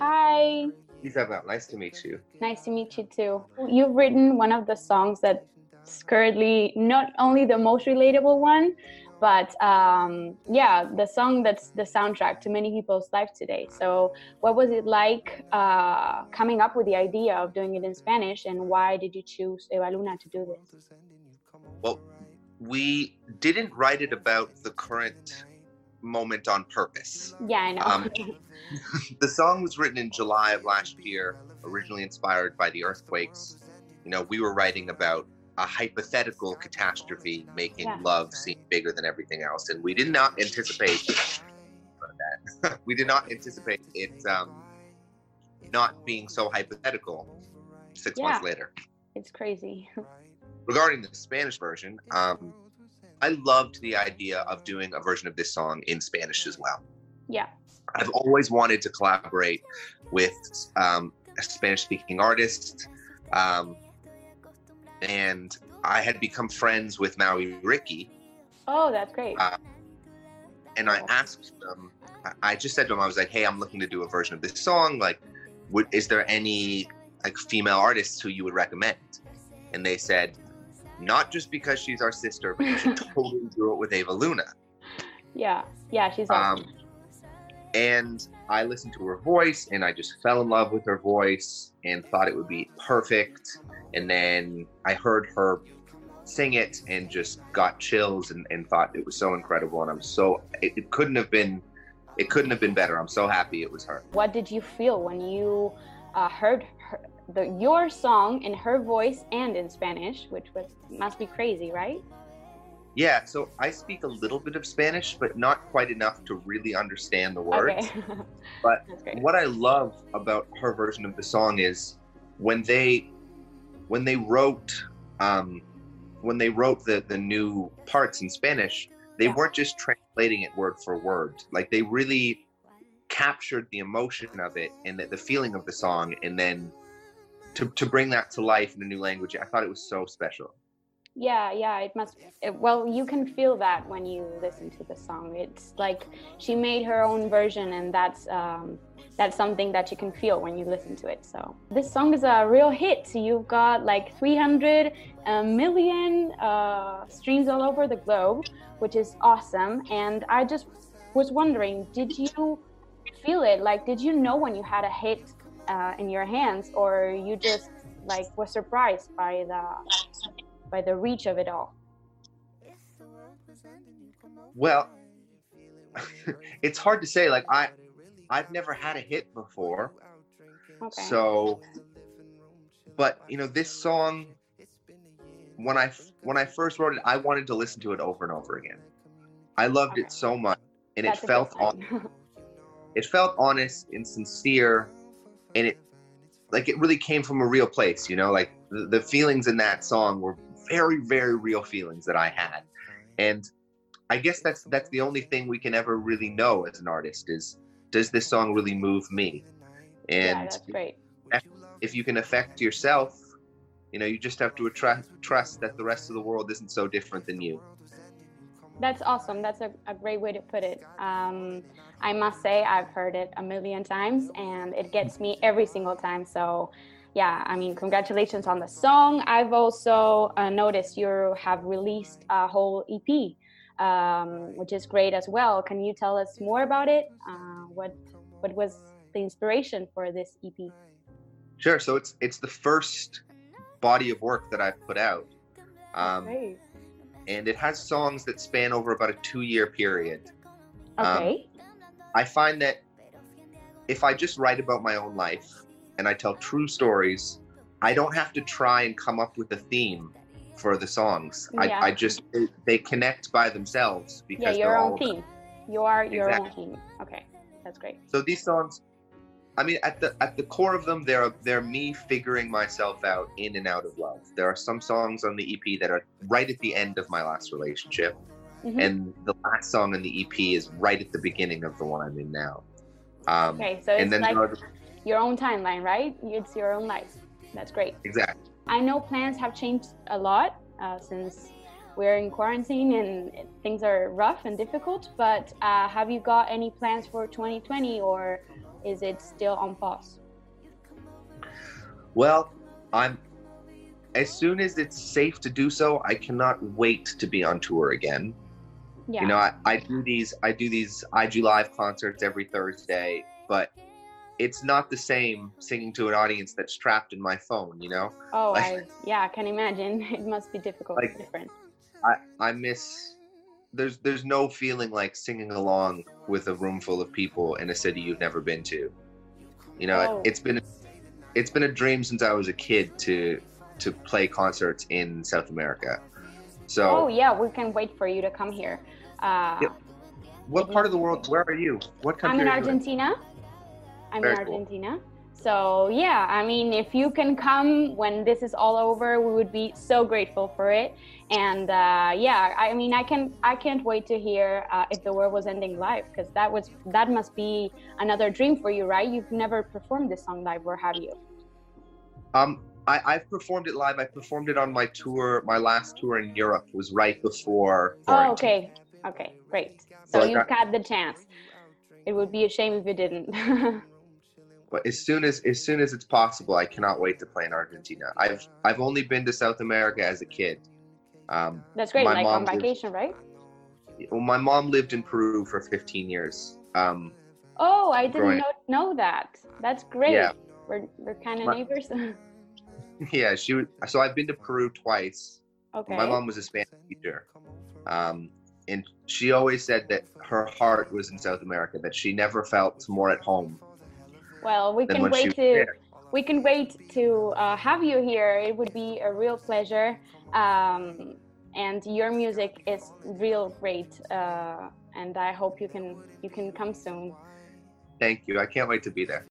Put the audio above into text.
Hi. Isabel, nice to meet you. Nice to meet you too. You've written one of the songs that's currently not only the most relatable one, but um, yeah, the song that's the soundtrack to many people's life today. So, what was it like uh, coming up with the idea of doing it in Spanish, and why did you choose Evaluna to do this? Well, we didn't write it about the current moment on purpose. Yeah, I know. Um, the song was written in July of last year, originally inspired by the earthquakes. You know, we were writing about a hypothetical catastrophe making yeah. love seem bigger than everything else, and we did not anticipate that. we did not anticipate it um, not being so hypothetical six yeah. months later. It's crazy. Regarding the Spanish version, um, I loved the idea of doing a version of this song in Spanish as well. Yeah. I've always wanted to collaborate with um, a Spanish speaking artist. Um, and I had become friends with Mau y Ricky. Oh, that's great. Uh, and I asked them, I just said to them, I was like, hey, I'm looking to do a version of this song. Like, would, is there any like female artists who you would recommend? And they said, not just because she's our sister, but you should totally do it with Evaluna. Yeah, yeah, she's awesome. Um, and I listened to her voice and I just fell in love with her voice and thought it would be perfect. And then I heard her sing it and just got chills and, and thought it was so incredible. And I'm so, it, it couldn't have been, it couldn't have been better. I'm so happy it was her. What did you feel when you uh, heard her, the, your song in her voice and in Spanish, which was, must be crazy, right? Yeah, so I speak a little bit of Spanish, but not quite enough to really understand the words. Okay. but what I love about her version of the song is when they when they wrote um, when they wrote the the new parts in Spanish, they yeah. weren't just translating it word for word. Like they really captured the emotion of it and the, the feeling of the song, and then to to bring that to life in a new language, I thought it was so special. Yeah yeah it must it, well you can feel that when you listen to the song. It's like she made her own version and that's um, that's something that you can feel when you listen to it so. This song is a real hit. You've got like 300 uh, uh, streams all over the globe which is awesome and i just was wondering did you feel it? Like did you know when you had a hit uh, in your hands or you just like were surprised by the by the reach of it all? Well, it's hard to say. Like I, I've never had a hit before, okay. so. But you know, this song, when I when I first wrote it, I wanted to listen to it over and over again. I loved okay. it so much, and That's it felt on. it felt honest and sincere, and it like it really came from a real place. You know, like the, the feelings in that song were very, very real feelings that I had. And I guess that's that's the only thing we can ever really know as an artist is does this song really move me? And yeah, that's great. If you can affect yourself, you know, you just have to trust trust that the rest of the world isn't so different than you. That's awesome. That's a, a great way to put it. Um, I must say, I've heard it a million times and it gets me every single time. So yeah, I mean, congratulations on the song. I've also uh, noticed you have released a whole EP, um, which is great as well. Can you tell us more about it? Uh, what what was the inspiration for this EP? Sure. So it's it's the first body of work that I've put out, um, and it has songs that span over about a two year period. Okay. Um, I find that if I just write about my own life and I tell true stories, I don't have to try and come up with a theme for the songs. Yeah. I, I just they connect by themselves because yeah, your own theme. You are your exactly. own theme. Okay, that's great. So these songs, I mean, at the at the core of them, they're they're me figuring myself out in and out of love. There are some songs on the EP that are right at the end of my last relationship, mm-hmm. and the last song on the EP is right at the beginning of the one I'm in now. Um, okay, so it's like your own timeline, right? It's your own life. That's great. Exactly. I know plans have changed a lot uh, since we're in quarantine and things are rough and difficult. But uh, have you got any plans for 2020 or is it still on pause? Well, I'm as soon as it's safe to do so, I cannot wait to be on tour again. Yeah. You know, I, I do these I do these IG live concerts every Thursday, but it's not the same singing to an audience that's trapped in my phone, you know? Oh, like, I yeah, I can imagine. It must be difficult, like, different. I I miss there's there's no feeling like singing along with a room full of people in a city you've never been to. You know, oh. it, has been it's been a dream since I was a kid to to play concerts in South America. So Oh yeah, we can wait for you to come here. Uh, yeah. What part of the world? Where are you? What country? I'm in Argentina. I'm Very in Argentina. Cool. So yeah, I mean, if you can come when this is all over, we would be so grateful for it. And uh, yeah, I mean, I can I can't wait to hear uh, if the world was ending live because that was that must be another dream for you, right? You've never performed this song live, or have you? Um, I, I've performed it live. I performed it on my tour. My last tour in Europe was right before. Quarantine. Oh, okay, okay, great. So, so you've got the chance. It would be a shame if you didn't. but as soon as as soon as it's possible, I cannot wait to play in Argentina. I've I've only been to South America as a kid. Um, That's great, like on vacation, lived, right? Well, my mom lived in Peru for 15 years. Um, oh, I didn't know, know that. That's great. Yeah. We're we're kind of neighbors. yeah, she was. So I've been to Peru twice. Okay. My mom was a Spanish teacher. Um, and she always said that her heart was in South America, that she never felt more at home well, we can wait to we can wait to uh, have you here. It would be a real pleasure. Um, and your music is real great. Uh, and I hope you can you can come soon. Thank you. I can't wait to be there.